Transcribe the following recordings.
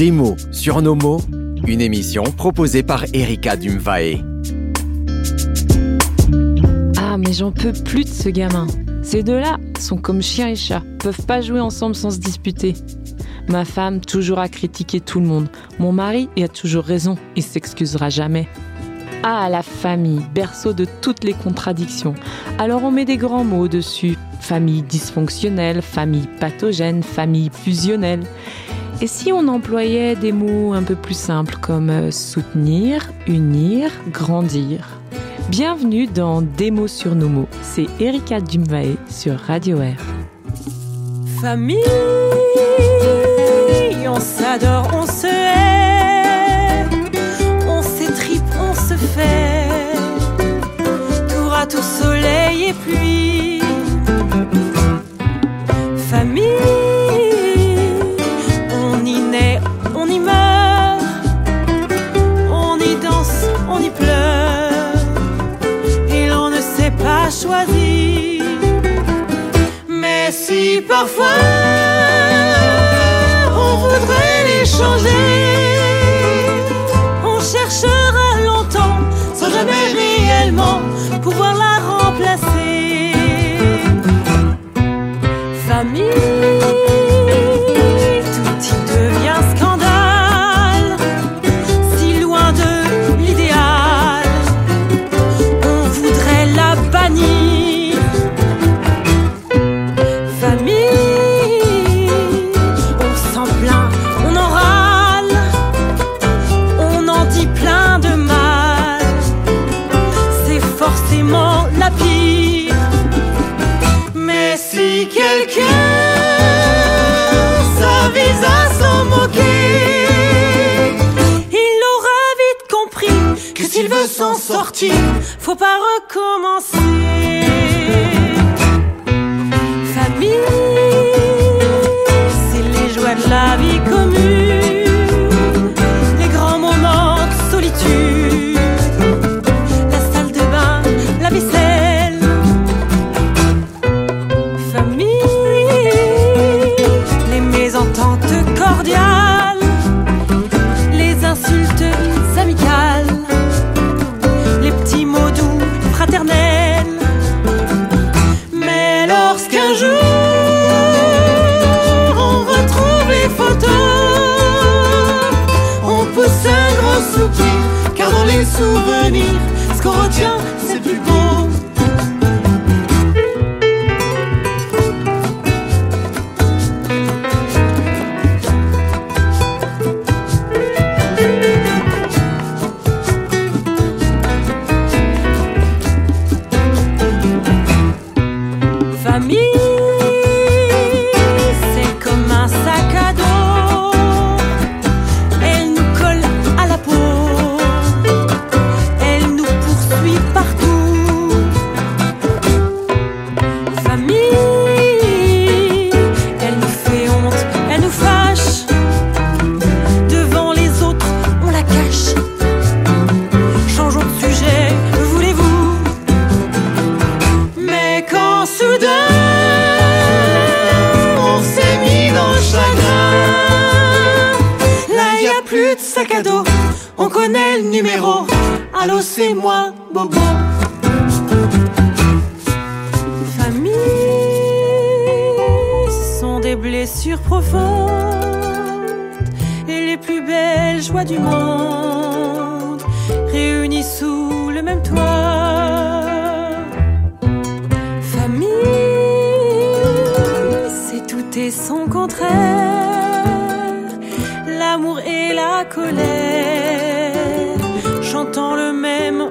Des mots sur nos mots, une émission proposée par Erika Dumvae. Ah, mais j'en peux plus de ce gamin. Ces deux-là sont comme chien et chat, peuvent pas jouer ensemble sans se disputer. Ma femme, toujours à critiquer tout le monde. Mon mari, a toujours raison, il s'excusera jamais. Ah, la famille, berceau de toutes les contradictions. Alors on met des grands mots dessus. Famille dysfonctionnelle, famille pathogène, famille fusionnelle. Et si on employait des mots un peu plus simples comme euh, soutenir, unir, grandir? Bienvenue dans Des sur nos mots. C'est Erika Dumvae sur Radio Air. Famille, on s'adore, Famille, Famille, sont des blessures profondes et les plus belles joies du monde réunies sous le même toit. Famille, c'est tout et son contraire, l'amour et la colère, chantant le même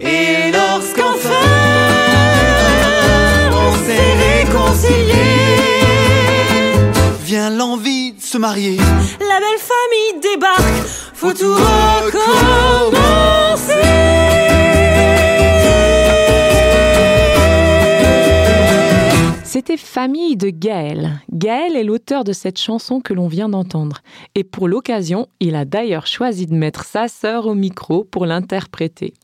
Et lorsqu'enfin on s'est réconcilié, Vient l'envie de se marier. la belle famille débarque, faut tout recommencer. Famille de Gaël. Gaël est l'auteur de cette chanson que l'on vient d'entendre. Et pour l'occasion, il a d'ailleurs choisi de mettre sa sœur au micro pour l'interpréter.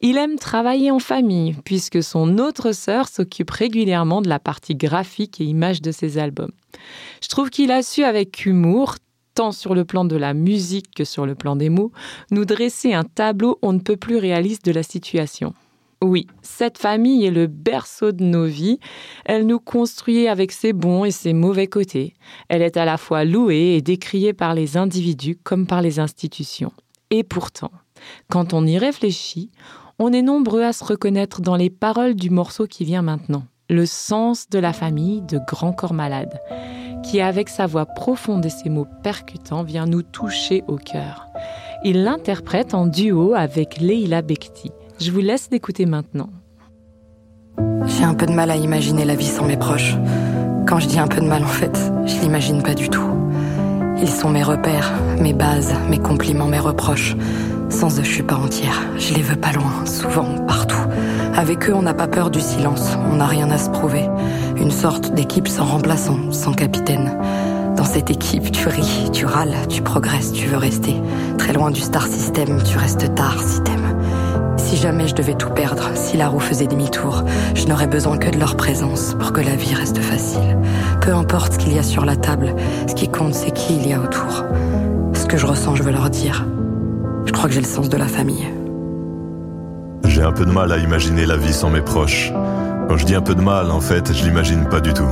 Il aime travailler en famille, puisque son autre sœur s'occupe régulièrement de la partie graphique et image de ses albums. Je trouve qu'il a su avec humour, tant sur le plan de la musique que sur le plan des mots, nous dresser un tableau on ne peut plus réaliste de la situation. Oui, cette famille est le berceau de nos vies. Elle nous construit avec ses bons et ses mauvais côtés. Elle est à la fois louée et décriée par les individus comme par les institutions. Et pourtant, quand on y réfléchit, on est nombreux à se reconnaître dans les paroles du morceau qui vient maintenant. Le sens de la famille de Grand Corps Malade, qui avec sa voix profonde et ses mots percutants vient nous toucher au cœur. Il l'interprète en duo avec Leila Bekti. Je vous laisse l'écouter maintenant. J'ai un peu de mal à imaginer la vie sans mes proches. Quand je dis un peu de mal, en fait, je l'imagine pas du tout. Ils sont mes repères, mes bases, mes compliments, mes reproches. Sans eux, je suis pas entière. Je les veux pas loin, souvent, partout. Avec eux, on n'a pas peur du silence, on n'a rien à se prouver. Une sorte d'équipe sans remplaçant, sans capitaine. Dans cette équipe, tu ris, tu râles, tu progresses, tu veux rester. Très loin du star system, tu restes tard si t'aimes. Si jamais je devais tout perdre, si la roue faisait demi-tour, je n'aurais besoin que de leur présence pour que la vie reste facile. Peu importe ce qu'il y a sur la table, ce qui compte c'est qui il y a autour. Ce que je ressens, je veux leur dire. Je crois que j'ai le sens de la famille. J'ai un peu de mal à imaginer la vie sans mes proches. Quand je dis un peu de mal, en fait, je l'imagine pas du tout.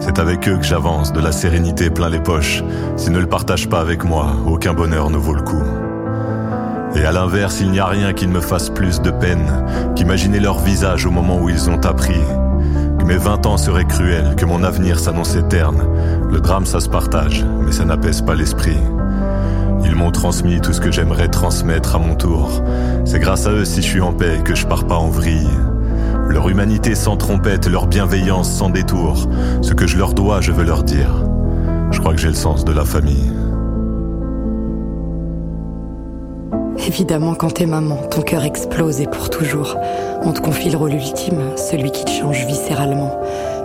C'est avec eux que j'avance, de la sérénité plein les poches. S'ils ne le partagent pas avec moi, aucun bonheur ne vaut le coup. Et à l'inverse, il n'y a rien qui ne me fasse plus de peine qu'imaginer leur visage au moment où ils ont appris que mes vingt ans seraient cruels, que mon avenir s'annonçait terne. Le drame, ça se partage, mais ça n'apaise pas l'esprit. Ils m'ont transmis tout ce que j'aimerais transmettre à mon tour. C'est grâce à eux si je suis en paix que je pars pas en vrille. Leur humanité sans trompette, leur bienveillance sans détour. Ce que je leur dois, je veux leur dire. Je crois que j'ai le sens de la famille. Évidemment, quand t'es maman, ton cœur explose et pour toujours. On te confie le rôle ultime, celui qui te change viscéralement.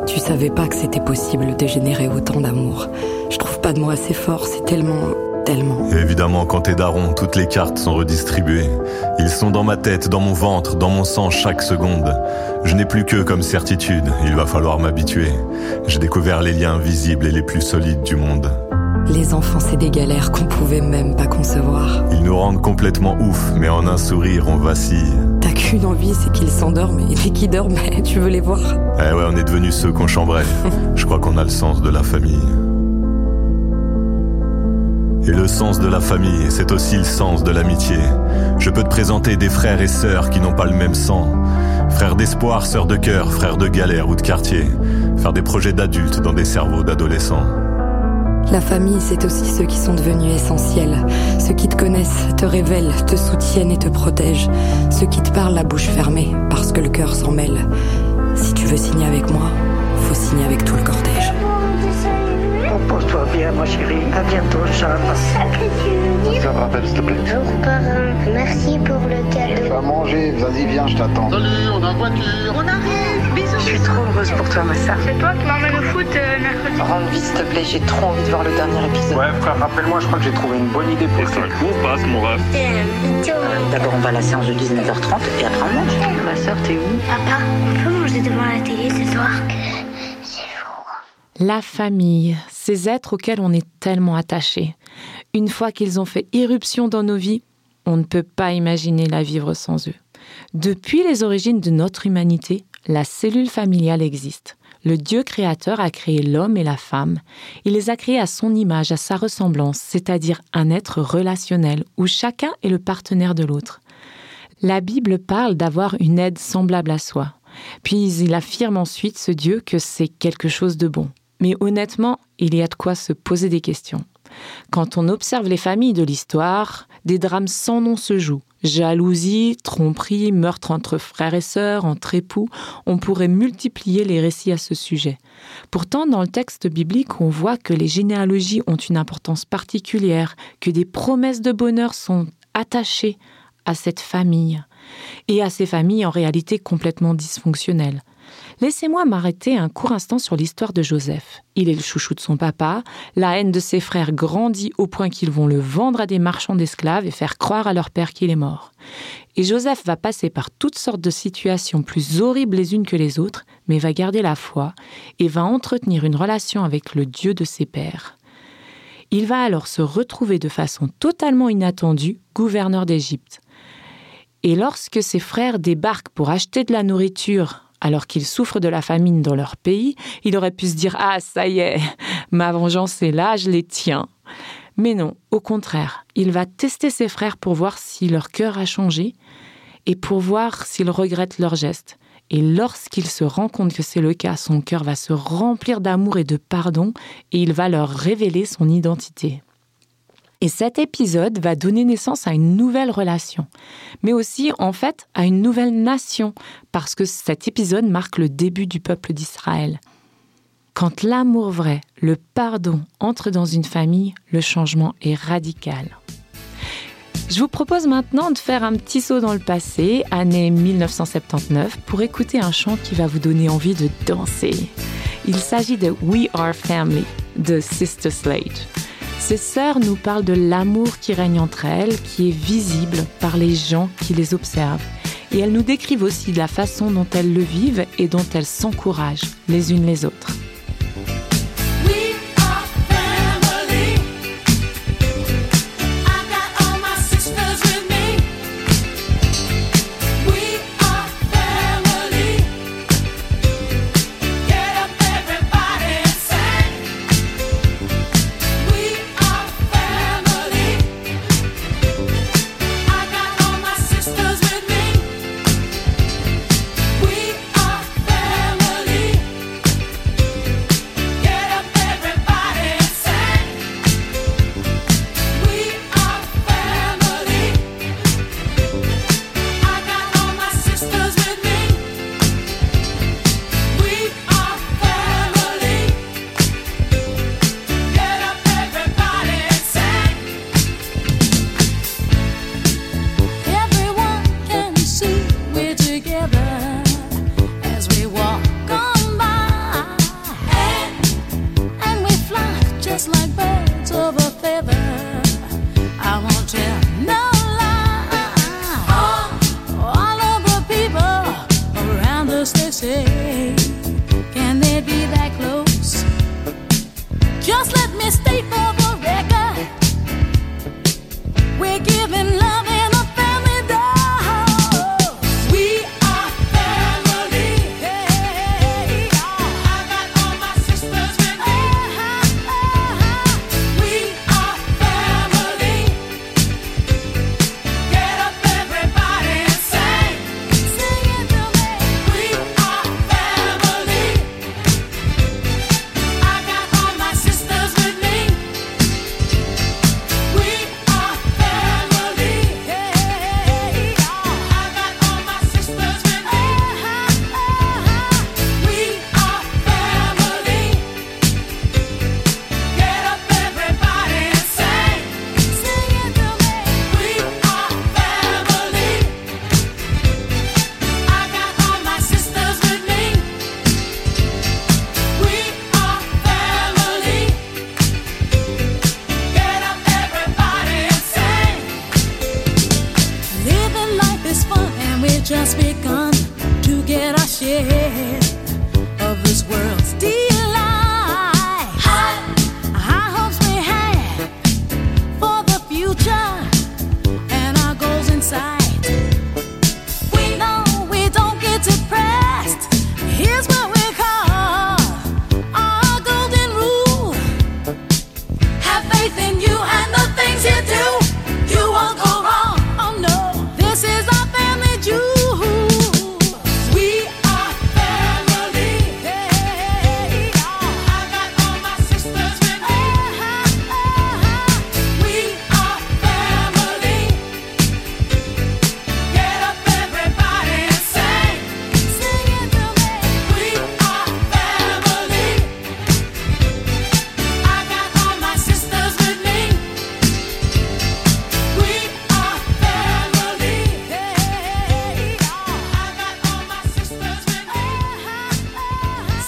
Tu savais pas que c'était possible de générer autant d'amour. Je trouve pas de mots assez forts, c'est tellement, tellement. Évidemment, quand t'es daron, toutes les cartes sont redistribuées. Ils sont dans ma tête, dans mon ventre, dans mon sang chaque seconde. Je n'ai plus que comme certitude, il va falloir m'habituer. J'ai découvert les liens visibles et les plus solides du monde. Les enfants, c'est des galères qu'on pouvait même pas concevoir. Ils nous rendent complètement ouf, mais en un sourire, on vacille. T'as qu'une envie, c'est qu'ils s'endorment, et dès qu'ils dorment, tu veux les voir? Eh ouais, on est devenus ceux qu'on chambrait. Je crois qu'on a le sens de la famille. Et le sens de la famille, c'est aussi le sens de l'amitié. Je peux te présenter des frères et sœurs qui n'ont pas le même sang. Frères d'espoir, sœurs de cœur, frères de galère ou de quartier. Faire des projets d'adultes dans des cerveaux d'adolescents. La famille, c'est aussi ceux qui sont devenus essentiels. Ceux qui te connaissent, te révèlent, te soutiennent et te protègent. Ceux qui te parlent la bouche fermée, parce que le cœur s'en mêle. Si tu veux signer avec moi, faut signer avec tout le cortège. Repose-toi bien, ma chérie. À bientôt, Charles. Ça me rappelle, s'il te plaît. Bonjour parrain, merci pour le cadeau. Tu vas manger, vas-y, viens, je t'attends. Salut, on a voiture. On arrive, suis trop heureuse pour toi, ma sœur. C'est toi qui m'emmène au foot euh, mercredi. Rends vite, s'il te plaît, j'ai trop envie de voir le dernier épisode. Ouais, frère, rappelle-moi, je crois que j'ai trouvé une bonne idée pour ça. cours passe, mon ref. D'abord, on va à la séance de 19h30 et après on mange. Ma sœur, t'es où? Papa, on peut manger devant la télé ce soir La famille, ces êtres auxquels on est tellement attaché. Une fois qu'ils ont fait irruption dans nos vies, on ne peut pas imaginer la vivre sans eux. Depuis les origines de notre humanité, la cellule familiale existe. Le Dieu créateur a créé l'homme et la femme. Il les a créés à son image, à sa ressemblance, c'est-à-dire un être relationnel où chacun est le partenaire de l'autre. La Bible parle d'avoir une aide semblable à soi. Puis il affirme ensuite, ce Dieu, que c'est quelque chose de bon. Mais honnêtement, il y a de quoi se poser des questions. Quand on observe les familles de l'histoire, des drames sans nom se jouent. Jalousie, tromperie, meurtre entre frères et sœurs, entre époux, on pourrait multiplier les récits à ce sujet. Pourtant, dans le texte biblique, on voit que les généalogies ont une importance particulière, que des promesses de bonheur sont attachées à cette famille, et à ces familles en réalité complètement dysfonctionnelles. Laissez-moi m'arrêter un court instant sur l'histoire de Joseph. Il est le chouchou de son papa, la haine de ses frères grandit au point qu'ils vont le vendre à des marchands d'esclaves et faire croire à leur père qu'il est mort. Et Joseph va passer par toutes sortes de situations plus horribles les unes que les autres, mais va garder la foi et va entretenir une relation avec le Dieu de ses pères. Il va alors se retrouver de façon totalement inattendue gouverneur d'Égypte. Et lorsque ses frères débarquent pour acheter de la nourriture alors qu'ils souffrent de la famine dans leur pays, il aurait pu se dire Ah, ça y est, ma vengeance est là, je les tiens. Mais non, au contraire, il va tester ses frères pour voir si leur cœur a changé et pour voir s'ils regrettent leurs gestes. Et lorsqu'il se rend compte que c'est le cas, son cœur va se remplir d'amour et de pardon et il va leur révéler son identité. Et cet épisode va donner naissance à une nouvelle relation, mais aussi en fait à une nouvelle nation, parce que cet épisode marque le début du peuple d'Israël. Quand l'amour vrai, le pardon entre dans une famille, le changement est radical. Je vous propose maintenant de faire un petit saut dans le passé, année 1979, pour écouter un chant qui va vous donner envie de danser. Il s'agit de We Are Family de Sister Slade. Ces sœurs nous parlent de l'amour qui règne entre elles, qui est visible par les gens qui les observent. Et elles nous décrivent aussi la façon dont elles le vivent et dont elles s'encouragent les unes les autres.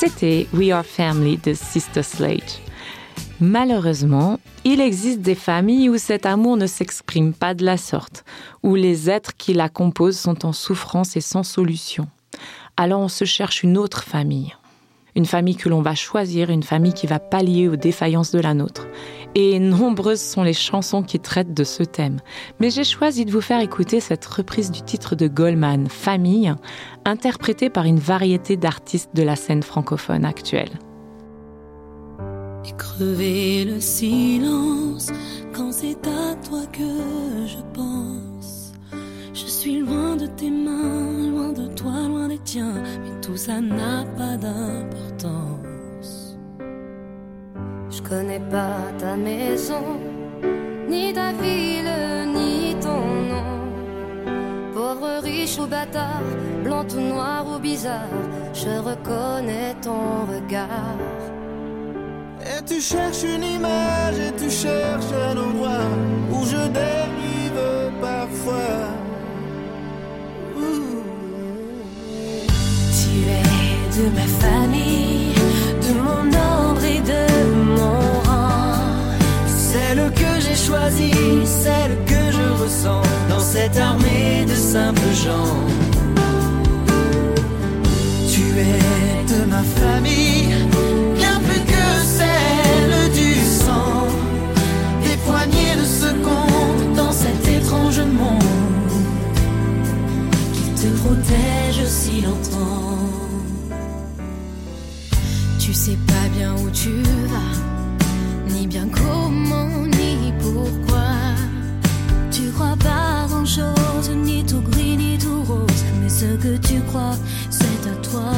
C'était We Are Family de Sister Slade. Malheureusement, il existe des familles où cet amour ne s'exprime pas de la sorte, où les êtres qui la composent sont en souffrance et sans solution. Alors on se cherche une autre famille. Une famille que l'on va choisir, une famille qui va pallier aux défaillances de la nôtre. Et nombreuses sont les chansons qui traitent de ce thème. Mais j'ai choisi de vous faire écouter cette reprise du titre de Goldman, Famille, interprétée par une variété d'artistes de la scène francophone actuelle. Je connais pas ta maison, ni ta ville, ni ton nom. Pauvre, riche ou bâtard, blanc ou noir ou bizarre, je reconnais ton regard. Et tu cherches une image et tu cherches un endroit où je dérive parfois. Ouh. Tu es de ma famille, choisie, celle que je ressens dans cette armée de simples gens. Tu es de ma famille, bien plus que celle du sang. Des poignées de secondes dans cet étrange monde qui te protège si longtemps. Tu sais pas bien où tu vas, ce que tu crois, c'est à toi.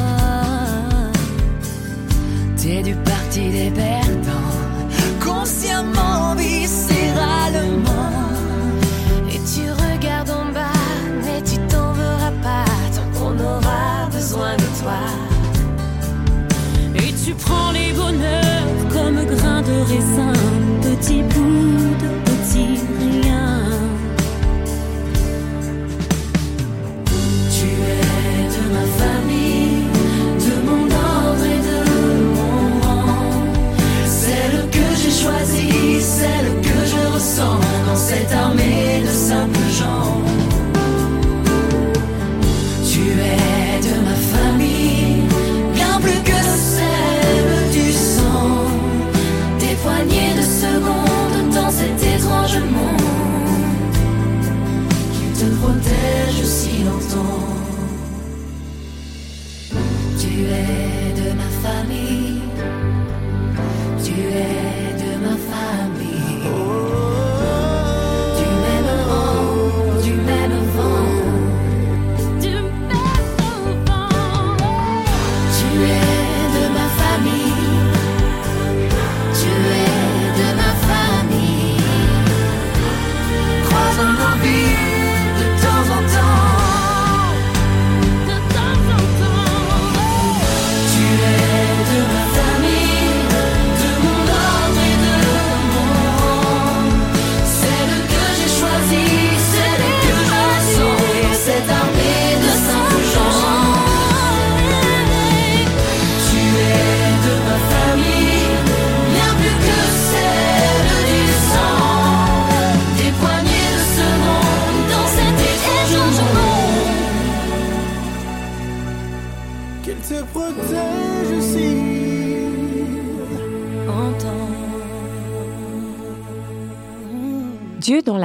T'es du parti des perdants, consciemment, viscéralement. Et tu regardes en bas, mais tu t'en verras pas tant qu'on aura besoin de toi. Et tu prends les bonheurs comme grains de raisin, petit bout de armée de simples gens. Tu es de ma famille, bien plus que celle du sang. Des poignées de secondes dans cet étrange monde qui te protège si longtemps. Tu es de ma famille, tu es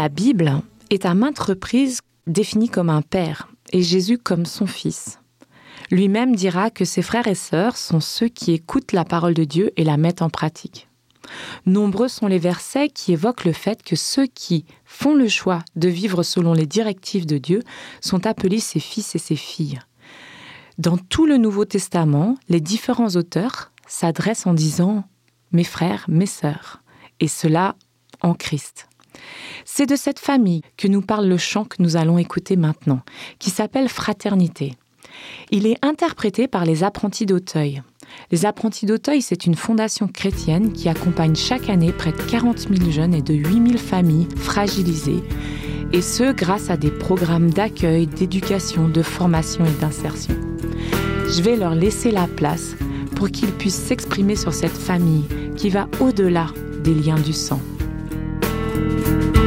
la Bible est à maintes reprises défini comme un père et Jésus comme son fils. Lui-même dira que ses frères et sœurs sont ceux qui écoutent la parole de Dieu et la mettent en pratique. Nombreux sont les versets qui évoquent le fait que ceux qui font le choix de vivre selon les directives de Dieu sont appelés ses fils et ses filles. Dans tout le Nouveau Testament, les différents auteurs s'adressent en disant mes frères, mes sœurs, et cela en Christ. C'est de cette famille que nous parle le chant que nous allons écouter maintenant, qui s'appelle Fraternité. Il est interprété par les apprentis d'Auteuil. Les apprentis d'Auteuil, c'est une fondation chrétienne qui accompagne chaque année près de 40 000 jeunes et de 8 000 familles fragilisées, et ce grâce à des programmes d'accueil, d'éducation, de formation et d'insertion. Je vais leur laisser la place pour qu'ils puissent s'exprimer sur cette famille qui va au-delà des liens du sang. Bye.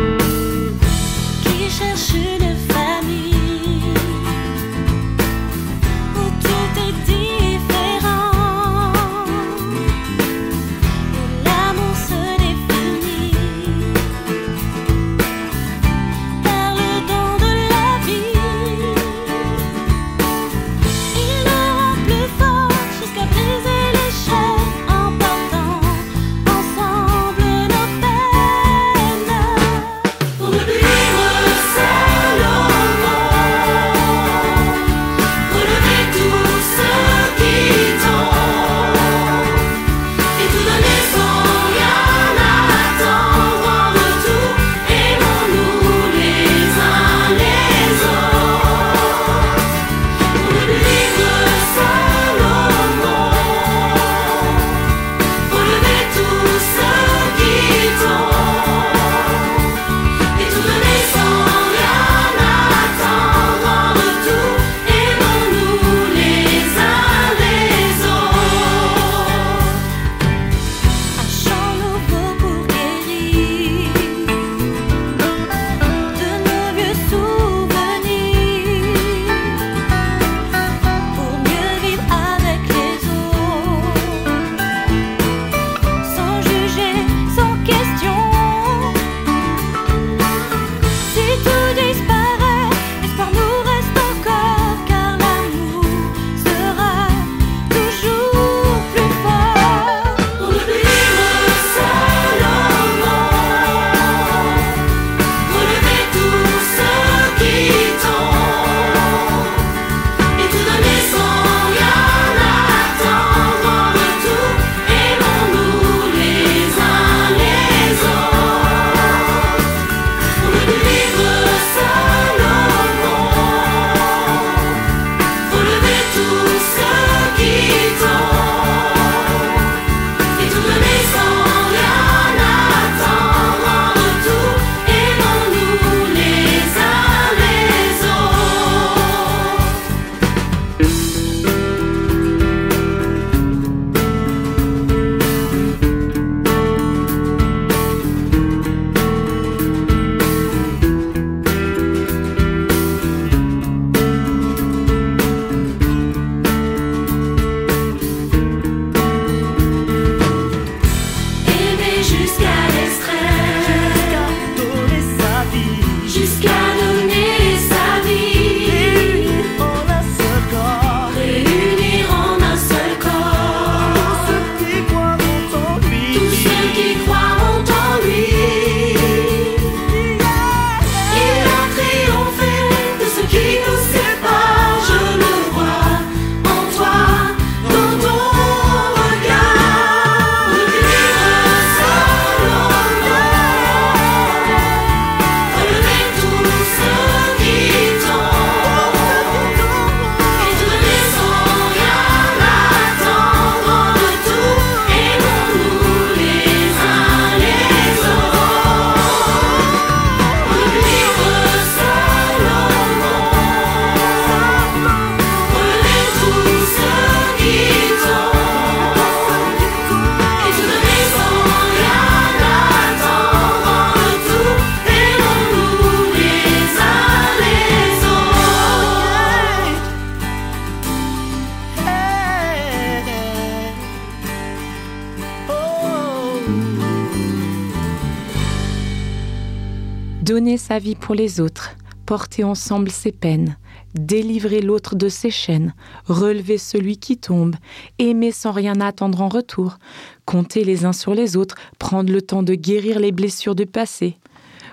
vie pour les autres, porter ensemble ses peines, délivrer l'autre de ses chaînes, relever celui qui tombe, aimer sans rien attendre en retour, compter les uns sur les autres, prendre le temps de guérir les blessures du passé.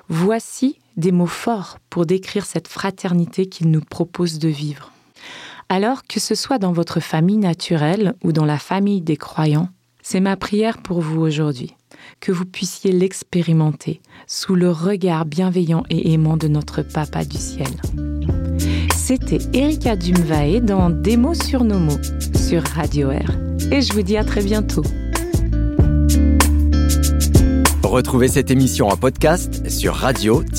Voici des mots forts pour décrire cette fraternité qu'il nous propose de vivre. Alors que ce soit dans votre famille naturelle ou dans la famille des croyants, c'est ma prière pour vous aujourd'hui que vous puissiez l'expérimenter sous le regard bienveillant et aimant de notre Papa du ciel. C'était Erika Dumvae dans Des mots sur nos mots sur Radio Air et je vous dis à très bientôt. Retrouvez cette émission en podcast sur radio-r.ch.